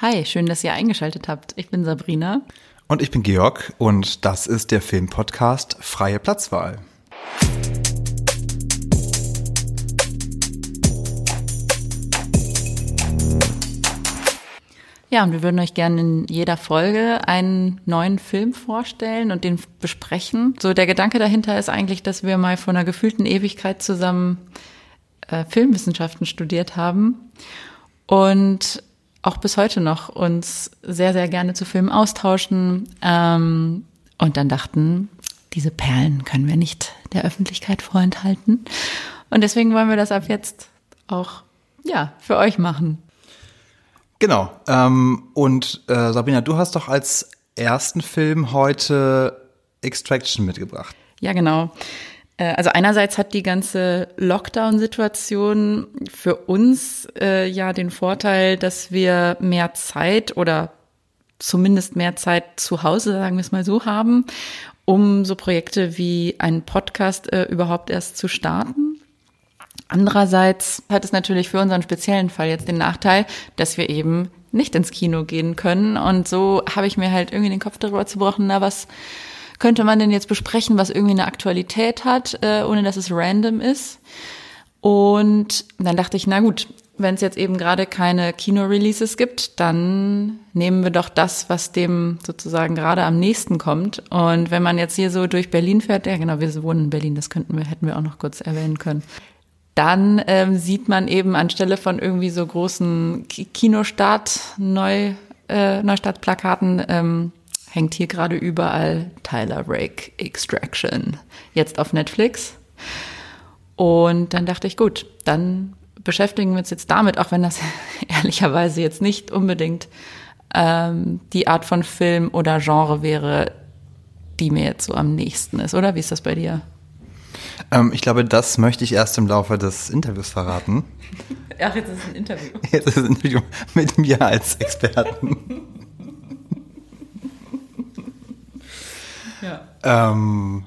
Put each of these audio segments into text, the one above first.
Hi, schön, dass ihr eingeschaltet habt. Ich bin Sabrina. Und ich bin Georg und das ist der Filmpodcast Freie Platzwahl. Ja, und wir würden euch gerne in jeder Folge einen neuen Film vorstellen und den besprechen. So der Gedanke dahinter ist eigentlich, dass wir mal vor einer gefühlten Ewigkeit zusammen äh, Filmwissenschaften studiert haben und auch bis heute noch uns sehr, sehr gerne zu Filmen austauschen ähm, und dann dachten, diese Perlen können wir nicht der Öffentlichkeit vorenthalten. Und deswegen wollen wir das ab jetzt auch ja, für euch machen. Genau. Ähm, und äh, Sabrina, du hast doch als ersten Film heute Extraction mitgebracht. Ja, genau. Äh, also einerseits hat die ganze Lockdown-Situation für uns äh, ja den Vorteil, dass wir mehr Zeit oder zumindest mehr Zeit zu Hause, sagen wir es mal so, haben, um so Projekte wie einen Podcast äh, überhaupt erst zu starten. Andererseits hat es natürlich für unseren speziellen Fall jetzt den Nachteil, dass wir eben nicht ins Kino gehen können. Und so habe ich mir halt irgendwie den Kopf darüber zerbrochen, na, was könnte man denn jetzt besprechen, was irgendwie eine Aktualität hat, äh, ohne dass es random ist. Und dann dachte ich, na gut, wenn es jetzt eben gerade keine Kino-Releases gibt, dann nehmen wir doch das, was dem sozusagen gerade am nächsten kommt. Und wenn man jetzt hier so durch Berlin fährt, ja genau, wir wohnen in Berlin, das könnten wir, hätten wir auch noch kurz erwähnen können. Dann ähm, sieht man eben anstelle von irgendwie so großen Kinostart, Neu, äh, Neustartplakaten, ähm, hängt hier gerade überall Tyler Rake Extraction. Jetzt auf Netflix. Und dann dachte ich, gut, dann beschäftigen wir uns jetzt damit, auch wenn das ehrlicherweise jetzt nicht unbedingt ähm, die Art von Film oder Genre wäre, die mir jetzt so am nächsten ist, oder? Wie ist das bei dir? Ähm, ich glaube, das möchte ich erst im Laufe des Interviews verraten. Ach, jetzt ist es ein Interview. Jetzt ist es ein Interview mit mir als Experten. Ähm,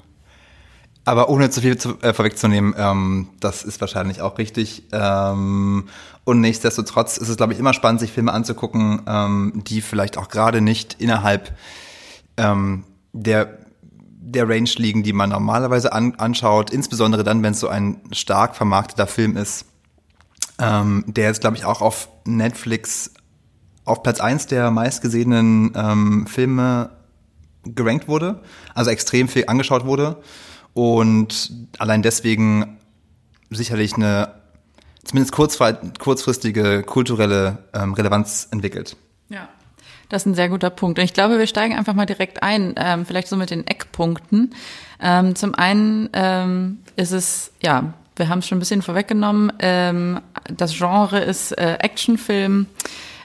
aber ohne zu viel zu, äh, vorwegzunehmen, ähm, das ist wahrscheinlich auch richtig. Ähm, und nichtsdestotrotz ist es, glaube ich, immer spannend, sich Filme anzugucken, ähm, die vielleicht auch gerade nicht innerhalb ähm, der der Range liegen, die man normalerweise an, anschaut, insbesondere dann, wenn es so ein stark vermarkteter Film ist, ähm, der jetzt, glaube ich, auch auf Netflix auf Platz eins der meistgesehenen ähm, Filme gerankt wurde, also extrem viel angeschaut wurde und allein deswegen sicherlich eine zumindest kurzfristige kulturelle ähm, Relevanz entwickelt. Ja. Das ist ein sehr guter Punkt. Und ich glaube, wir steigen einfach mal direkt ein, ähm, vielleicht so mit den Eckpunkten. Ähm, zum einen ähm, ist es, ja, wir haben es schon ein bisschen vorweggenommen, ähm, das Genre ist äh, Actionfilm.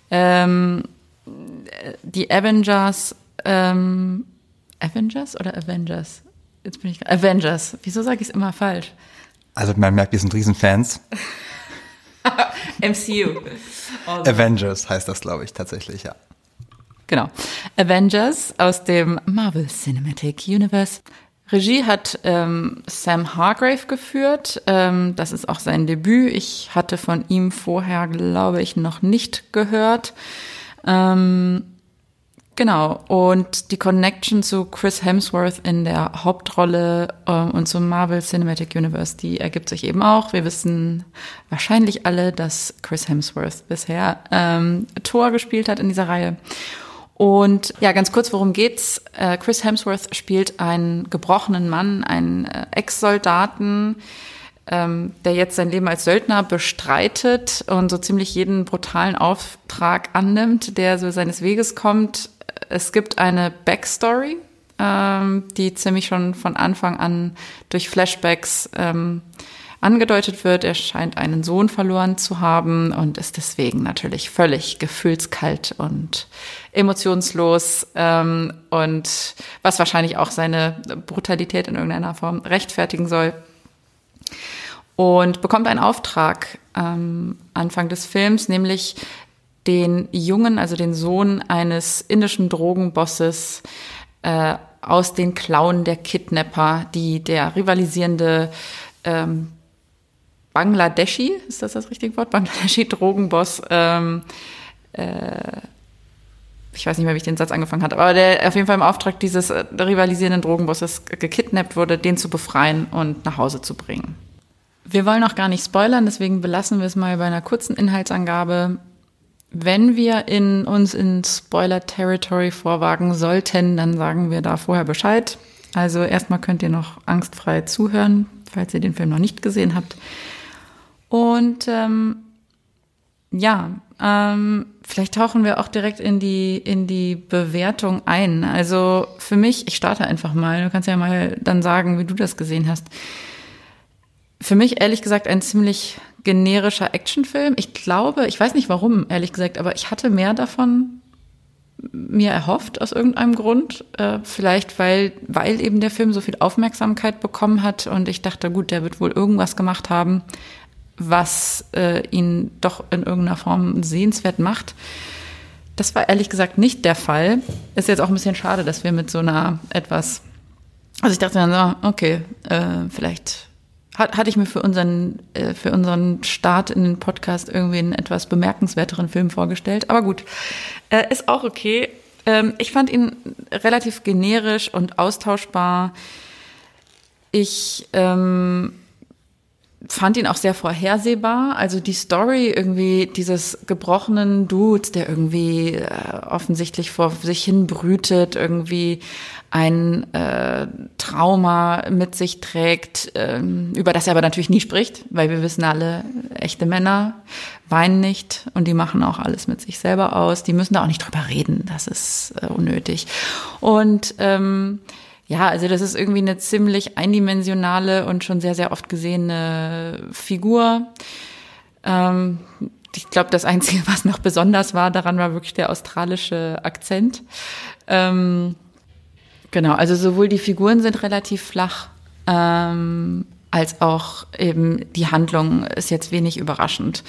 Ähm, die Avengers ähm, Avengers oder Avengers? Jetzt bin ich Avengers. Wieso sage ich es immer falsch? Also man merkt, wir sind Riesenfans. MCU. Also. Avengers heißt das, glaube ich, tatsächlich, ja. Genau. Avengers aus dem Marvel Cinematic Universe. Regie hat ähm, Sam Hargrave geführt. Ähm, das ist auch sein Debüt. Ich hatte von ihm vorher, glaube ich, noch nicht gehört. Ähm, Genau, und die Connection zu Chris Hemsworth in der Hauptrolle ähm, und zum Marvel Cinematic Universe, die ergibt sich eben auch. Wir wissen wahrscheinlich alle, dass Chris Hemsworth bisher ähm, Thor gespielt hat in dieser Reihe. Und ja, ganz kurz, worum geht's? Äh, Chris Hemsworth spielt einen gebrochenen Mann, einen äh, Ex-Soldaten, ähm, der jetzt sein Leben als Söldner bestreitet und so ziemlich jeden brutalen Auftrag annimmt, der so seines Weges kommt es gibt eine Backstory, ähm, die ziemlich schon von Anfang an durch Flashbacks ähm, angedeutet wird. Er scheint einen Sohn verloren zu haben und ist deswegen natürlich völlig gefühlskalt und emotionslos ähm, und was wahrscheinlich auch seine Brutalität in irgendeiner Form rechtfertigen soll. Und bekommt einen Auftrag ähm, Anfang des Films, nämlich den Jungen, also den Sohn eines indischen Drogenbosses, äh, aus den Klauen der Kidnapper, die der rivalisierende ähm, Bangladeshi, ist das das richtige Wort? Bangladeshi Drogenboss ähm, äh, ich weiß nicht mehr, wie ich den Satz angefangen hat, aber der auf jeden Fall im Auftrag dieses äh, rivalisierenden Drogenbosses gekidnappt wurde, den zu befreien und nach Hause zu bringen. Wir wollen auch gar nicht spoilern, deswegen belassen wir es mal bei einer kurzen Inhaltsangabe. Wenn wir in uns in Spoiler-Territory vorwagen sollten, dann sagen wir da vorher Bescheid. Also erstmal könnt ihr noch angstfrei zuhören, falls ihr den Film noch nicht gesehen habt. Und ähm, ja, ähm, vielleicht tauchen wir auch direkt in die, in die Bewertung ein. Also für mich, ich starte einfach mal, du kannst ja mal dann sagen, wie du das gesehen hast. Für mich ehrlich gesagt ein ziemlich generischer Actionfilm. Ich glaube, ich weiß nicht warum, ehrlich gesagt, aber ich hatte mehr davon mir erhofft aus irgendeinem Grund. Äh, vielleicht weil, weil eben der Film so viel Aufmerksamkeit bekommen hat und ich dachte, gut, der wird wohl irgendwas gemacht haben, was äh, ihn doch in irgendeiner Form sehenswert macht. Das war ehrlich gesagt nicht der Fall. Ist jetzt auch ein bisschen schade, dass wir mit so einer etwas, also ich dachte dann so, okay, äh, vielleicht hat, hatte ich mir für unseren, äh, für unseren Start in den Podcast irgendwie einen etwas bemerkenswerteren Film vorgestellt. Aber gut, äh, ist auch okay. Ähm, ich fand ihn relativ generisch und austauschbar. Ich ähm, fand ihn auch sehr vorhersehbar. Also die Story irgendwie dieses gebrochenen Dudes, der irgendwie äh, offensichtlich vor sich hin brütet, irgendwie ein äh, Trauma mit sich trägt, ähm, über das er aber natürlich nie spricht, weil wir wissen alle, echte Männer weinen nicht und die machen auch alles mit sich selber aus. Die müssen da auch nicht drüber reden, das ist äh, unnötig. Und ähm, ja, also das ist irgendwie eine ziemlich eindimensionale und schon sehr, sehr oft gesehene Figur. Ähm, ich glaube, das Einzige, was noch besonders war, daran war wirklich der australische Akzent. Ähm, genau, also sowohl die Figuren sind relativ flach, ähm, als auch eben die Handlung ist jetzt wenig überraschend.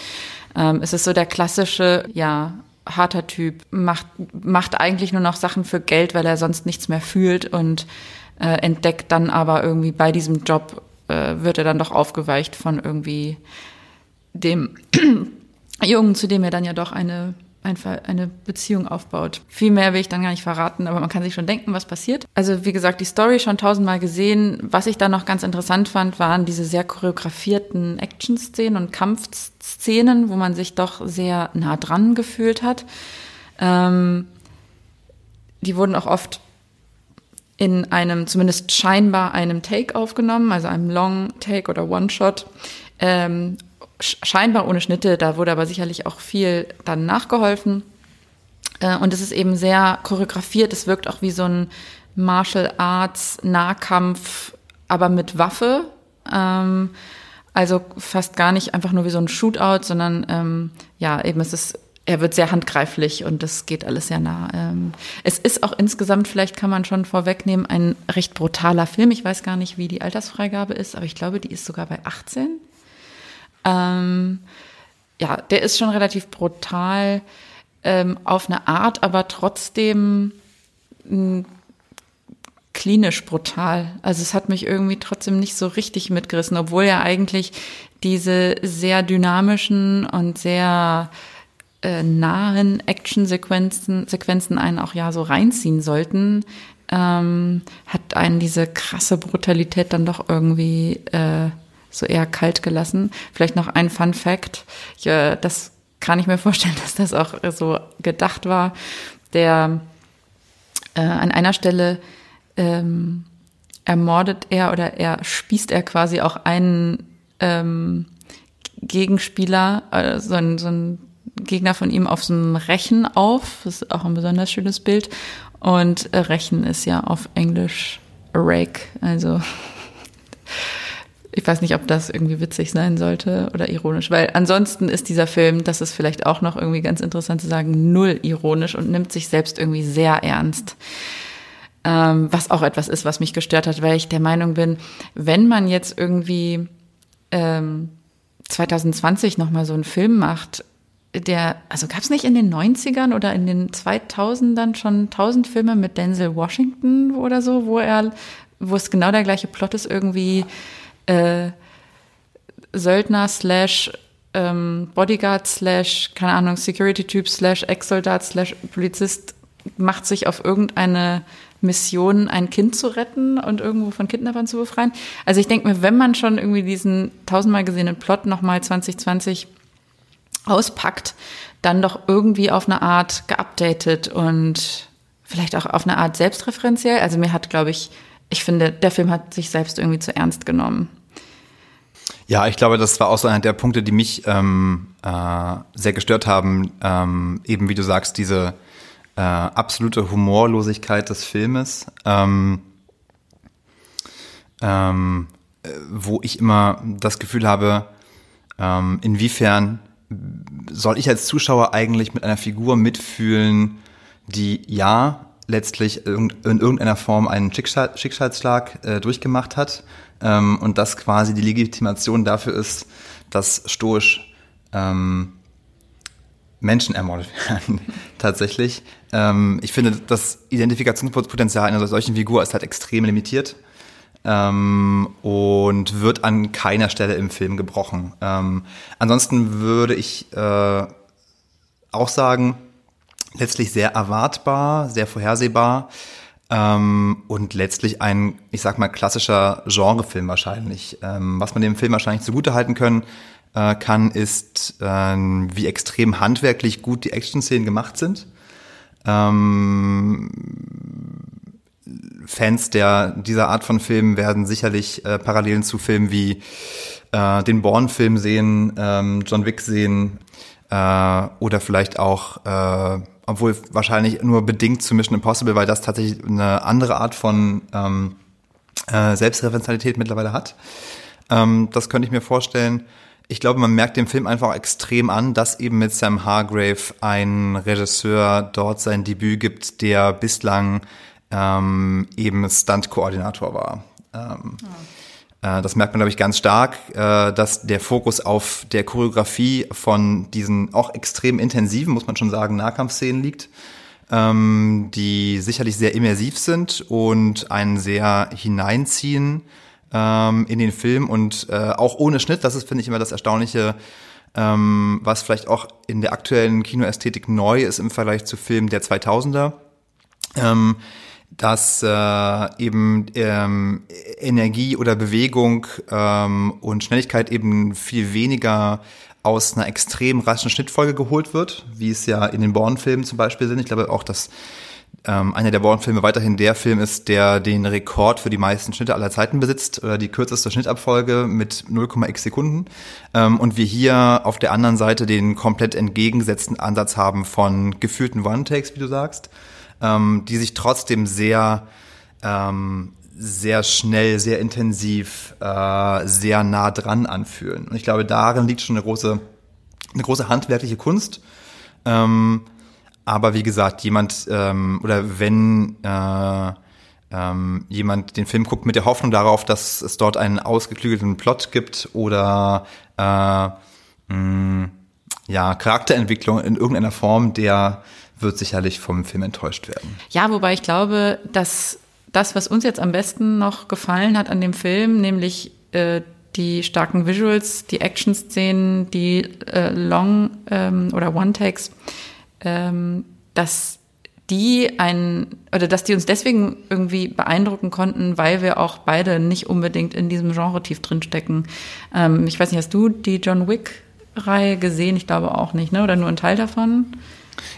Ähm, es ist so der klassische, ja, harter Typ, macht, macht eigentlich nur noch Sachen für Geld, weil er sonst nichts mehr fühlt und äh, entdeckt dann aber irgendwie bei diesem Job, äh, wird er dann doch aufgeweicht von irgendwie dem Jungen, zu dem er dann ja doch eine einfach eine Beziehung aufbaut. Viel mehr will ich dann gar nicht verraten, aber man kann sich schon denken, was passiert. Also wie gesagt, die Story schon tausendmal gesehen. Was ich dann noch ganz interessant fand, waren diese sehr choreografierten Action-Szenen und Kampfszenen, wo man sich doch sehr nah dran gefühlt hat. Ähm, die wurden auch oft in einem, zumindest scheinbar einem Take aufgenommen, also einem Long Take oder One-Shot. Ähm, scheinbar ohne Schnitte, da wurde aber sicherlich auch viel dann nachgeholfen. Äh, und es ist eben sehr choreografiert, es wirkt auch wie so ein Martial Arts Nahkampf, aber mit Waffe. Ähm, also fast gar nicht einfach nur wie so ein Shootout, sondern ähm, ja, eben es ist, er wird sehr handgreiflich und das geht alles sehr nah. Ähm, es ist auch insgesamt, vielleicht kann man schon vorwegnehmen, ein recht brutaler Film. Ich weiß gar nicht, wie die Altersfreigabe ist, aber ich glaube, die ist sogar bei 18. Ähm, ja, der ist schon relativ brutal ähm, auf eine Art, aber trotzdem hm, klinisch brutal. Also es hat mich irgendwie trotzdem nicht so richtig mitgerissen, obwohl ja eigentlich diese sehr dynamischen und sehr äh, nahen Action-Sequenzen Sequenzen einen auch ja so reinziehen sollten, ähm, hat einen diese krasse Brutalität dann doch irgendwie äh, so eher kalt gelassen. Vielleicht noch ein Fun Fact. Ich, äh, das kann ich mir vorstellen, dass das auch so gedacht war. Der äh, an einer Stelle ähm, ermordet er oder er spießt er quasi auch einen ähm, Gegenspieler, äh, so, ein, so ein Gegner von ihm auf so einem Rechen auf. Das ist auch ein besonders schönes Bild. Und äh, Rechen ist ja auf Englisch Rake, also ich weiß nicht, ob das irgendwie witzig sein sollte oder ironisch, weil ansonsten ist dieser Film, das ist vielleicht auch noch irgendwie ganz interessant zu sagen, null ironisch und nimmt sich selbst irgendwie sehr ernst. Ähm, was auch etwas ist, was mich gestört hat, weil ich der Meinung bin, wenn man jetzt irgendwie ähm, 2020 nochmal so einen Film macht, der, also gab es nicht in den 90ern oder in den 2000ern schon tausend Filme mit Denzel Washington oder so, wo er, wo es genau der gleiche Plot ist, irgendwie äh, Söldner slash ähm, Bodyguard slash, keine Ahnung, Security-Typ slash Ex-Soldat slash Polizist macht sich auf irgendeine Mission, ein Kind zu retten und irgendwo von Kidnappern zu befreien. Also ich denke mir, wenn man schon irgendwie diesen tausendmal gesehenen Plot nochmal 2020 auspackt, dann doch irgendwie auf eine Art geupdatet und vielleicht auch auf eine Art selbstreferenziell. Also mir hat, glaube ich, ich finde, der Film hat sich selbst irgendwie zu ernst genommen. Ja, ich glaube, das war auch so einer der Punkte, die mich ähm, äh, sehr gestört haben. Ähm, eben wie du sagst, diese äh, absolute Humorlosigkeit des Filmes, ähm, ähm, äh, wo ich immer das Gefühl habe, ähm, inwiefern soll ich als Zuschauer eigentlich mit einer Figur mitfühlen, die ja letztlich in irgendeiner Form einen Schicksal, Schicksalsschlag äh, durchgemacht hat ähm, und das quasi die Legitimation dafür ist, dass stoisch ähm, Menschen ermordet werden, tatsächlich. Ähm, ich finde, das Identifikationspotenzial einer solchen Figur ist halt extrem limitiert ähm, und wird an keiner Stelle im Film gebrochen. Ähm, ansonsten würde ich äh, auch sagen, letztlich sehr erwartbar, sehr vorhersehbar ähm, und letztlich ein, ich sag mal, klassischer Genrefilm wahrscheinlich. Ähm, was man dem Film wahrscheinlich zugutehalten können äh, kann, ist, äh, wie extrem handwerklich gut die Action-Szenen gemacht sind. Ähm, Fans der dieser Art von Filmen werden sicherlich äh, Parallelen zu Filmen wie äh, den Bourne-Film sehen, ähm, John Wick sehen äh, oder vielleicht auch, äh, obwohl wahrscheinlich nur bedingt zu Mission Impossible, weil das tatsächlich eine andere Art von ähm, äh, Selbstreferenzialität mittlerweile hat. Ähm, das könnte ich mir vorstellen. Ich glaube, man merkt dem Film einfach extrem an, dass eben mit Sam Hargrave ein Regisseur dort sein Debüt gibt, der bislang ähm, eben Stunt-Koordinator war. Ähm, oh. Äh, das merkt man, glaube ich, ganz stark, äh, dass der Fokus auf der Choreografie von diesen auch extrem intensiven, muss man schon sagen, Nahkampfszenen liegt, ähm, die sicherlich sehr immersiv sind und einen sehr hineinziehen ähm, in den Film und äh, auch ohne Schnitt. Das ist, finde ich, immer das Erstaunliche, ähm, was vielleicht auch in der aktuellen Kinoästhetik neu ist im Vergleich zu Filmen der 2000er. Dass äh, eben ähm, Energie oder Bewegung ähm, und Schnelligkeit eben viel weniger aus einer extrem raschen Schnittfolge geholt wird, wie es ja in den Bourne-Filmen zum Beispiel sind. Ich glaube auch, dass ähm, einer der Bourne-Filme weiterhin der Film ist, der den Rekord für die meisten Schnitte aller Zeiten besitzt, oder die kürzeste Schnittabfolge mit 0,x Sekunden. Ähm, und wir hier auf der anderen Seite den komplett entgegengesetzten Ansatz haben von geführten One-Takes, wie du sagst, ähm, die sich trotzdem sehr ähm, sehr schnell, sehr intensiv, äh, sehr nah dran anfühlen. Und ich glaube, darin liegt schon eine große, eine große handwerkliche Kunst. Ähm, aber wie gesagt, jemand ähm, oder wenn äh, ähm, jemand den Film guckt mit der Hoffnung darauf, dass es dort einen ausgeklügelten Plot gibt oder äh, mh, ja Charakterentwicklung in irgendeiner Form, der wird sicherlich vom Film enttäuscht werden. Ja, wobei ich glaube, dass das, was uns jetzt am besten noch gefallen hat an dem Film, nämlich äh, die starken Visuals, die Action-Szenen, die äh, Long- ähm, oder One-Takes, ähm, dass die ein oder dass die uns deswegen irgendwie beeindrucken konnten, weil wir auch beide nicht unbedingt in diesem Genre tief drinstecken. Ähm, ich weiß nicht, hast du die John Wick-Reihe gesehen? Ich glaube auch nicht, ne? Oder nur ein Teil davon?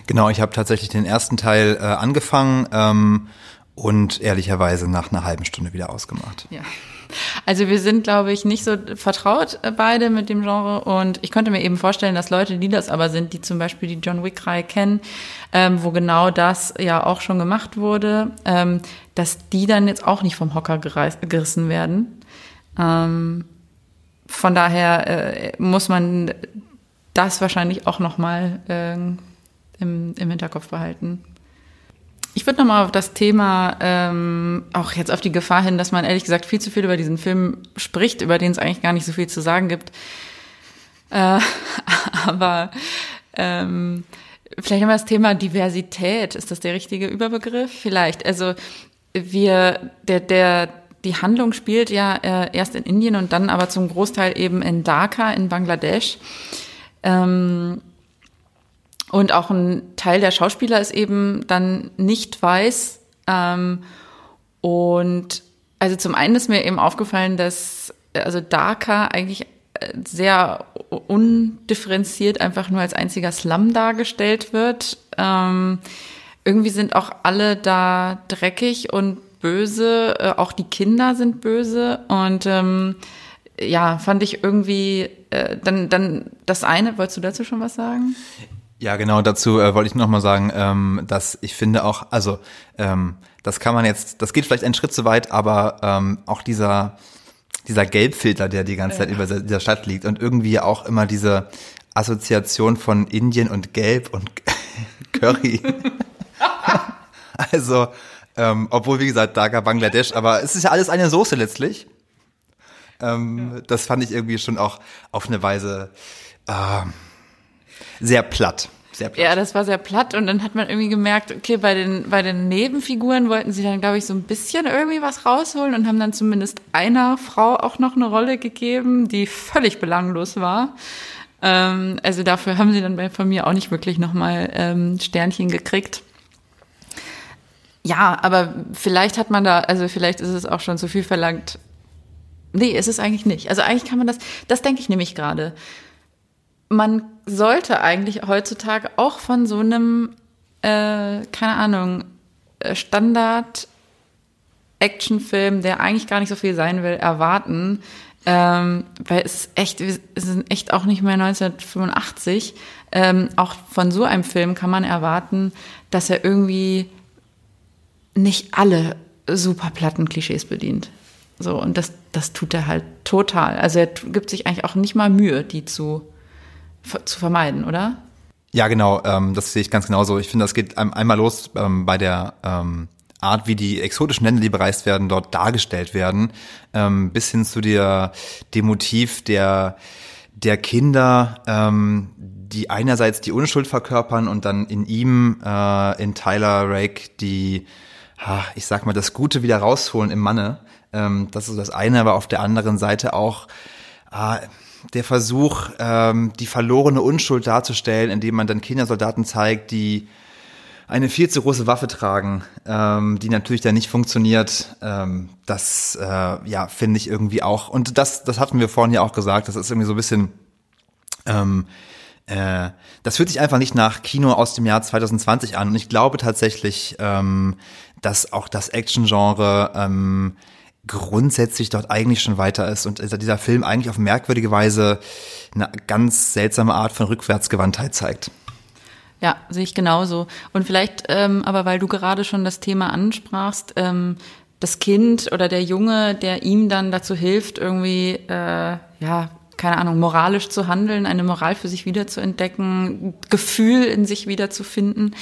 Genau, ich habe tatsächlich den ersten Teil äh, angefangen ähm, und ehrlicherweise nach einer halben Stunde wieder ausgemacht. Ja. Also wir sind, glaube ich, nicht so vertraut äh, beide mit dem Genre und ich könnte mir eben vorstellen, dass Leute, die das aber sind, die zum Beispiel die John Wick-Reihe kennen, ähm, wo genau das ja auch schon gemacht wurde, ähm, dass die dann jetzt auch nicht vom Hocker gerissen werden. Ähm, von daher äh, muss man das wahrscheinlich auch nochmal äh, im, im Hinterkopf behalten. Ich würde nochmal auf das Thema, ähm, auch jetzt auf die Gefahr hin, dass man ehrlich gesagt viel zu viel über diesen Film spricht, über den es eigentlich gar nicht so viel zu sagen gibt. Äh, aber ähm, vielleicht nochmal das Thema Diversität. Ist das der richtige Überbegriff? Vielleicht. Also wir, der, der, die Handlung spielt ja äh, erst in Indien und dann aber zum Großteil eben in Dhaka in Bangladesch. Ähm, Und auch ein Teil der Schauspieler ist eben dann nicht weiß. Ähm, und also zum einen ist mir eben aufgefallen, dass also Dhaka eigentlich äh, sehr undifferenziert einfach nur als einziger Slum dargestellt wird. Ähm, irgendwie sind auch alle da dreckig und böse, äh, auch die Kinder sind böse und ähm, ja, fand ich irgendwie äh, dann dann das eine. Wolltest du dazu schon was sagen? Ja, genau, dazu äh, wollte ich noch mal sagen, ähm, dass ich finde auch, also ähm, das kann man jetzt, das geht vielleicht einen Schritt zu weit, aber ähm, auch dieser dieser Gelbfilter, der die ganze Zeit ja. über dieser Stadt liegt und irgendwie auch immer diese Assoziation von Indien und Gelb und Curry. also, ähm, obwohl, wie gesagt, Dhaka, Bangladesch, aber es ist ja alles eine Soße letztlich. Ähm, ja. Das fand ich irgendwie schon auch auf eine Weise äh, sehr platt. Sehr platt. Ja, das war sehr platt und dann hat man irgendwie gemerkt, okay, bei den, bei den Nebenfiguren wollten sie dann, glaube ich, so ein bisschen irgendwie was rausholen und haben dann zumindest einer Frau auch noch eine Rolle gegeben, die völlig belanglos war. Ähm, also dafür haben sie dann bei, von mir auch nicht wirklich nochmal ähm, Sternchen gekriegt. Ja, aber vielleicht hat man da, also vielleicht ist es auch schon zu viel verlangt. Nee, ist es eigentlich nicht. Also eigentlich kann man das, das denke ich nämlich gerade. Man sollte eigentlich heutzutage auch von so einem, äh, keine Ahnung, äh, Standard Actionfilm, der eigentlich gar nicht so viel sein will, erwarten. Ähm, weil es ist echt, es sind echt auch nicht mehr 1985. Ähm, auch von so einem Film kann man erwarten, dass er irgendwie nicht alle super platten Klischees bedient. So, und das, das tut er halt total. Also er gibt sich eigentlich auch nicht mal Mühe, die zu, zu vermeiden, oder? Ja, genau, ähm, das sehe ich ganz genauso. Ich finde, das geht einmal los ähm, bei der ähm, Art, wie die exotischen Länder, die bereist werden, dort dargestellt werden, ähm, bis hin zu der, dem Motiv der, der Kinder, ähm, die einerseits die Unschuld verkörpern und dann in ihm, äh, in Tyler Rake, die, ha, ich sag mal, das Gute wieder rausholen im Manne. Ähm, das ist das eine, aber auf der anderen Seite auch äh, der Versuch, ähm, die verlorene Unschuld darzustellen, indem man dann Kindersoldaten zeigt, die eine viel zu große Waffe tragen, ähm, die natürlich dann nicht funktioniert. Ähm, das äh, ja finde ich irgendwie auch. Und das, das hatten wir vorhin ja auch gesagt. Das ist irgendwie so ein bisschen. Ähm, äh, das fühlt sich einfach nicht nach Kino aus dem Jahr 2020 an. Und ich glaube tatsächlich, ähm, dass auch das Action-Genre ähm, grundsätzlich dort eigentlich schon weiter ist und dieser Film eigentlich auf merkwürdige Weise eine ganz seltsame Art von Rückwärtsgewandtheit zeigt. Ja, sehe ich genauso. Und vielleicht, ähm, aber weil du gerade schon das Thema ansprachst, ähm, das Kind oder der Junge, der ihm dann dazu hilft, irgendwie, äh, ja, keine Ahnung, moralisch zu handeln, eine Moral für sich wiederzuentdecken, Gefühl in sich wiederzufinden.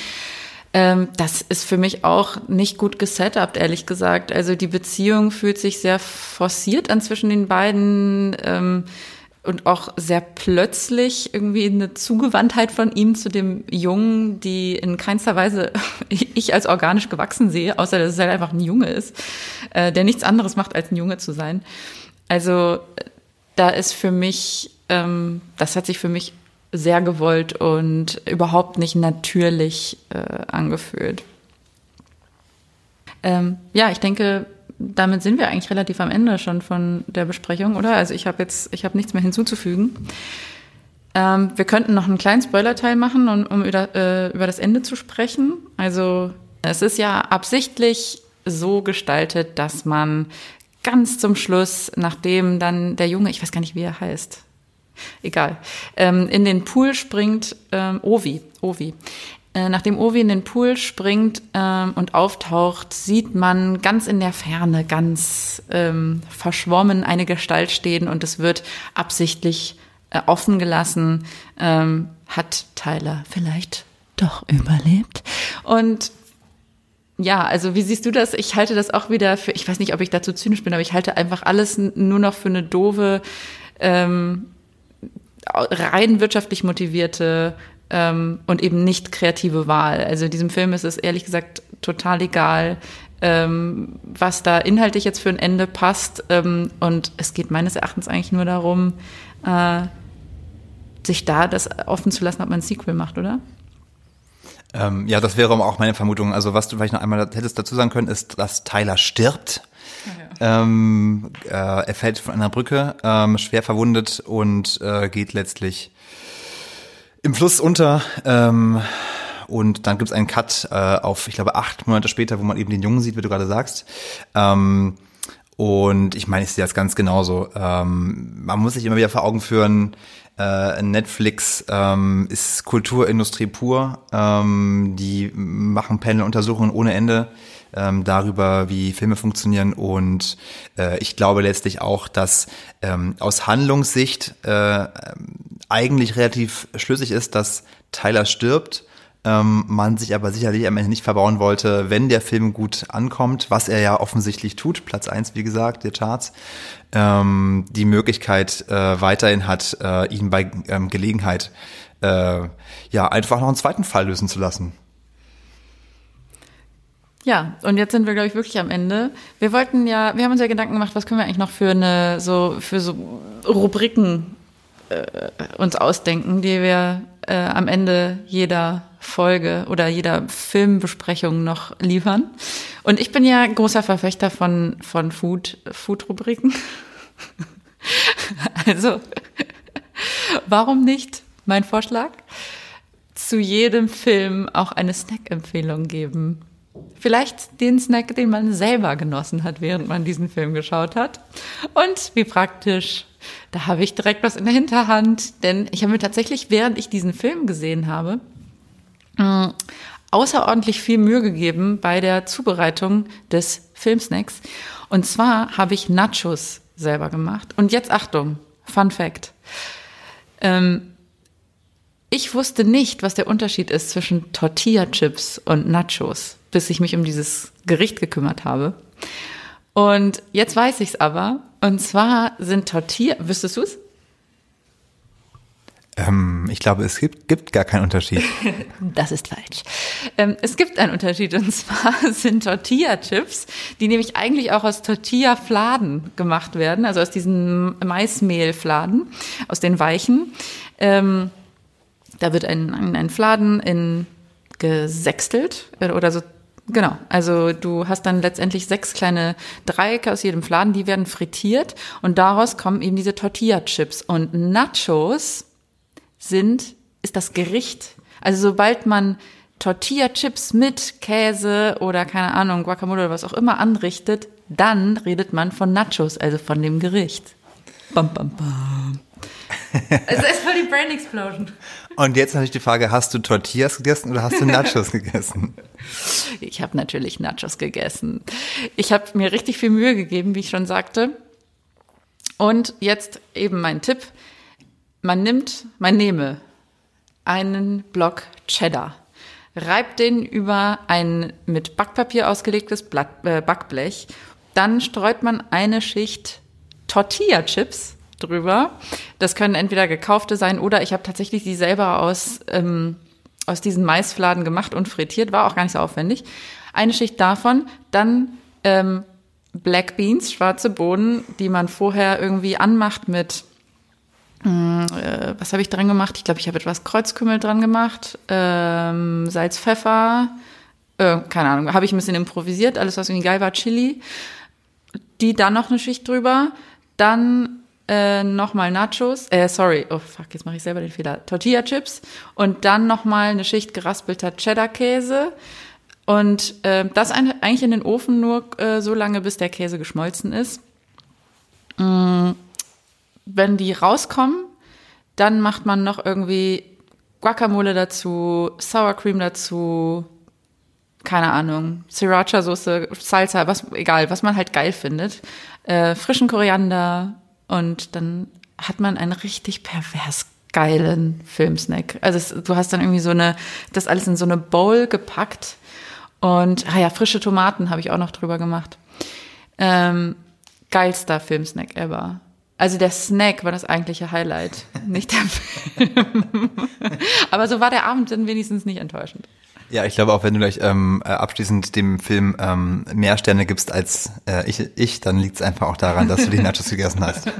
Ähm, das ist für mich auch nicht gut gesetupt, ehrlich gesagt. Also die Beziehung fühlt sich sehr forciert an zwischen den beiden. Ähm, und auch sehr plötzlich irgendwie eine Zugewandtheit von ihm zu dem Jungen, die in keinster Weise ich als organisch gewachsen sehe, außer dass es halt einfach ein Junge ist, äh, der nichts anderes macht, als ein Junge zu sein. Also da ist für mich, ähm, das hat sich für mich sehr gewollt und überhaupt nicht natürlich äh, angefühlt. Ähm, ja, ich denke, damit sind wir eigentlich relativ am Ende schon von der Besprechung, oder? Also ich habe jetzt, ich habe nichts mehr hinzuzufügen. Ähm, wir könnten noch einen kleinen Spoiler-Teil machen, um, um über, äh, über das Ende zu sprechen. Also es ist ja absichtlich so gestaltet, dass man ganz zum Schluss, nachdem dann der Junge, ich weiß gar nicht, wie er heißt, egal, ähm, in den Pool springt ähm, Ovi, Ovi. Äh, nachdem Ovi in den Pool springt ähm, und auftaucht, sieht man ganz in der Ferne, ganz ähm, verschwommen eine Gestalt stehen und es wird absichtlich äh, offen gelassen. Ähm, hat Tyler vielleicht doch überlebt? Und ja, also wie siehst du das? Ich halte das auch wieder für, ich weiß nicht, ob ich dazu zynisch bin, aber ich halte einfach alles nur noch für eine doofe, ähm, rein wirtschaftlich motivierte ähm, und eben nicht kreative Wahl. Also diesem Film ist es ehrlich gesagt total egal, ähm, was da inhaltlich jetzt für ein Ende passt. Ähm, und es geht meines Erachtens eigentlich nur darum, äh, sich da das offen zu lassen, ob man ein Sequel macht, oder? Ähm, ja, das wäre auch meine Vermutung. Also was du vielleicht noch einmal hättest dazu sagen können, ist, dass Tyler stirbt. Ja. Ähm, äh, er fällt von einer Brücke, ähm, schwer verwundet und äh, geht letztlich im Fluss unter. Ähm, und dann gibt's einen Cut äh, auf, ich glaube, acht Monate später, wo man eben den Jungen sieht, wie du gerade sagst. Ähm, und ich meine, ich sehe das ganz genauso. Ähm, man muss sich immer wieder vor Augen führen, äh, Netflix ähm, ist Kulturindustrie pur. Ähm, die machen Panel-Untersuchungen ohne Ende ähm, darüber, wie Filme funktionieren. Und äh, ich glaube letztlich auch, dass ähm, aus Handlungssicht äh, eigentlich relativ schlüssig ist, dass Tyler stirbt ähm, man sich aber sicherlich am Ende nicht verbauen wollte, wenn der Film gut ankommt, was er ja offensichtlich tut, Platz eins wie gesagt, der Charts, ähm, die Möglichkeit äh, weiterhin hat, äh, ihn bei ähm, Gelegenheit äh, ja einfach noch einen zweiten Fall lösen zu lassen. Ja, und jetzt sind wir, glaube ich, wirklich am Ende. Wir wollten ja, wir haben uns ja Gedanken gemacht, was können wir eigentlich noch für eine, so, für so Rubriken äh, uns ausdenken, die wir äh, am Ende jeder Folge oder jeder Filmbesprechung noch liefern. Und ich bin ja großer Verfechter von, von Food, Food-Rubriken. also, warum nicht, mein Vorschlag, zu jedem Film auch eine Snack-Empfehlung geben? Vielleicht den Snack, den man selber genossen hat, während man diesen Film geschaut hat. Und wie praktisch, da habe ich direkt was in der Hinterhand, denn ich habe mir tatsächlich, während ich diesen Film gesehen habe, äh, außerordentlich viel Mühe gegeben bei der Zubereitung des Filmsnacks. Und zwar habe ich Nachos selber gemacht. Und jetzt Achtung, Fun Fact. Ähm, ich wusste nicht, was der Unterschied ist zwischen Tortilla-Chips und Nachos, bis ich mich um dieses Gericht gekümmert habe. Und jetzt weiß ich es aber. Und zwar sind Tortilla, wüsstest du es? Ähm, ich glaube, es gibt, gibt gar keinen Unterschied. das ist falsch. Ähm, es gibt einen Unterschied und zwar sind Tortilla-Chips, die nämlich eigentlich auch aus Tortilla-Fladen gemacht werden, also aus diesen Maismehlfladen, aus den weichen. Ähm, da wird ein, ein Fladen in gesextelt äh, oder so Genau, also du hast dann letztendlich sechs kleine Dreiecke aus jedem Fladen, die werden frittiert und daraus kommen eben diese Tortilla-Chips. Und Nachos sind, ist das Gericht. Also sobald man Tortilla-Chips mit Käse oder keine Ahnung, Guacamole oder was auch immer anrichtet, dann redet man von Nachos, also von dem Gericht. Bam, bam, bam. Es ist voll die Brain Explosion. Und jetzt natürlich die Frage, hast du Tortillas gegessen oder hast du Nachos gegessen? Ich habe natürlich Nachos gegessen. Ich habe mir richtig viel Mühe gegeben, wie ich schon sagte. Und jetzt eben mein Tipp man nimmt, man nehme einen Block Cheddar, reibt den über ein mit Backpapier ausgelegtes Blatt, äh, Backblech, dann streut man eine Schicht Tortilla-Chips drüber. Das können entweder gekaufte sein oder ich habe tatsächlich die selber aus, ähm, aus diesen Maisfladen gemacht und frittiert, war auch gar nicht so aufwendig. Eine Schicht davon, dann ähm, Black Beans, schwarze Bohnen, die man vorher irgendwie anmacht mit was habe ich dran gemacht? Ich glaube, ich habe etwas Kreuzkümmel dran gemacht, ähm, Salz, Pfeffer, äh, keine Ahnung, habe ich ein bisschen improvisiert, alles was irgendwie geil war, Chili. Die dann noch eine Schicht drüber, dann äh, nochmal Nachos, äh, sorry, oh fuck, jetzt mache ich selber den Fehler, Tortilla-Chips. Und dann nochmal eine Schicht geraspelter Cheddar-Käse. Und äh, das eigentlich in den Ofen nur äh, so lange, bis der Käse geschmolzen ist. Mm wenn die rauskommen, dann macht man noch irgendwie Guacamole dazu, Sour Cream dazu, keine Ahnung, Sriracha-Soße, Salsa, was, egal, was man halt geil findet, äh, frischen Koriander und dann hat man einen richtig pervers geilen Filmsnack. Also es, du hast dann irgendwie so eine, das alles in so eine Bowl gepackt und, ah ja, frische Tomaten habe ich auch noch drüber gemacht. Ähm, geilster Filmsnack ever. Also der Snack war das eigentliche Highlight, nicht der Film. Aber so war der Abend dann wenigstens nicht enttäuschend. Ja, ich glaube auch, wenn du gleich ähm, äh, abschließend dem Film ähm, mehr Sterne gibst als äh, ich, ich, dann liegt es einfach auch daran, dass du die Nachos gegessen hast.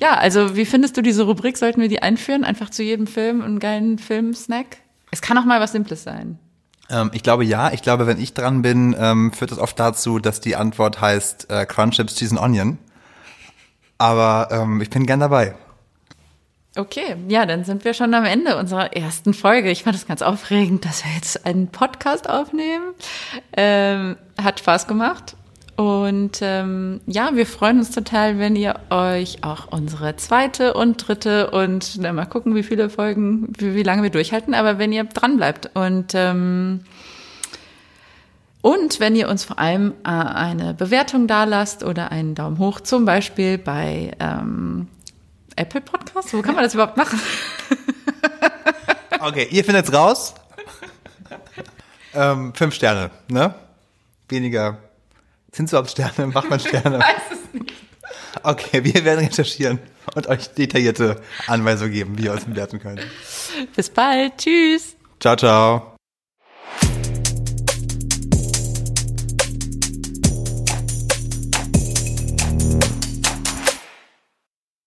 Ja, also wie findest du diese Rubrik? Sollten wir die einführen? Einfach zu jedem Film einen geilen Film-Snack? Es kann auch mal was Simples sein. Ähm, ich glaube ja. Ich glaube, wenn ich dran bin, ähm, führt das oft dazu, dass die Antwort heißt äh, Crunch Chips, Cheese and Onion. Aber ähm, ich bin gern dabei. Okay, ja, dann sind wir schon am Ende unserer ersten Folge. Ich fand es ganz aufregend, dass wir jetzt einen Podcast aufnehmen. Ähm, hat Spaß gemacht. Und ähm, ja, wir freuen uns total, wenn ihr euch auch unsere zweite und dritte und na, mal gucken, wie viele Folgen, wie, wie lange wir durchhalten, aber wenn ihr dran bleibt und ähm, und wenn ihr uns vor allem äh, eine Bewertung da lasst oder einen Daumen hoch, zum Beispiel bei ähm, Apple Podcast, wo kann man das überhaupt machen? Okay, ihr findet's raus. ähm, fünf Sterne, ne? Weniger. Sind es überhaupt Sterne? Macht man Sterne? weiß es nicht. Okay, wir werden recherchieren und euch detaillierte Anweisungen geben, wie ihr uns bewerten könnt. Bis bald. Tschüss. Ciao, ciao.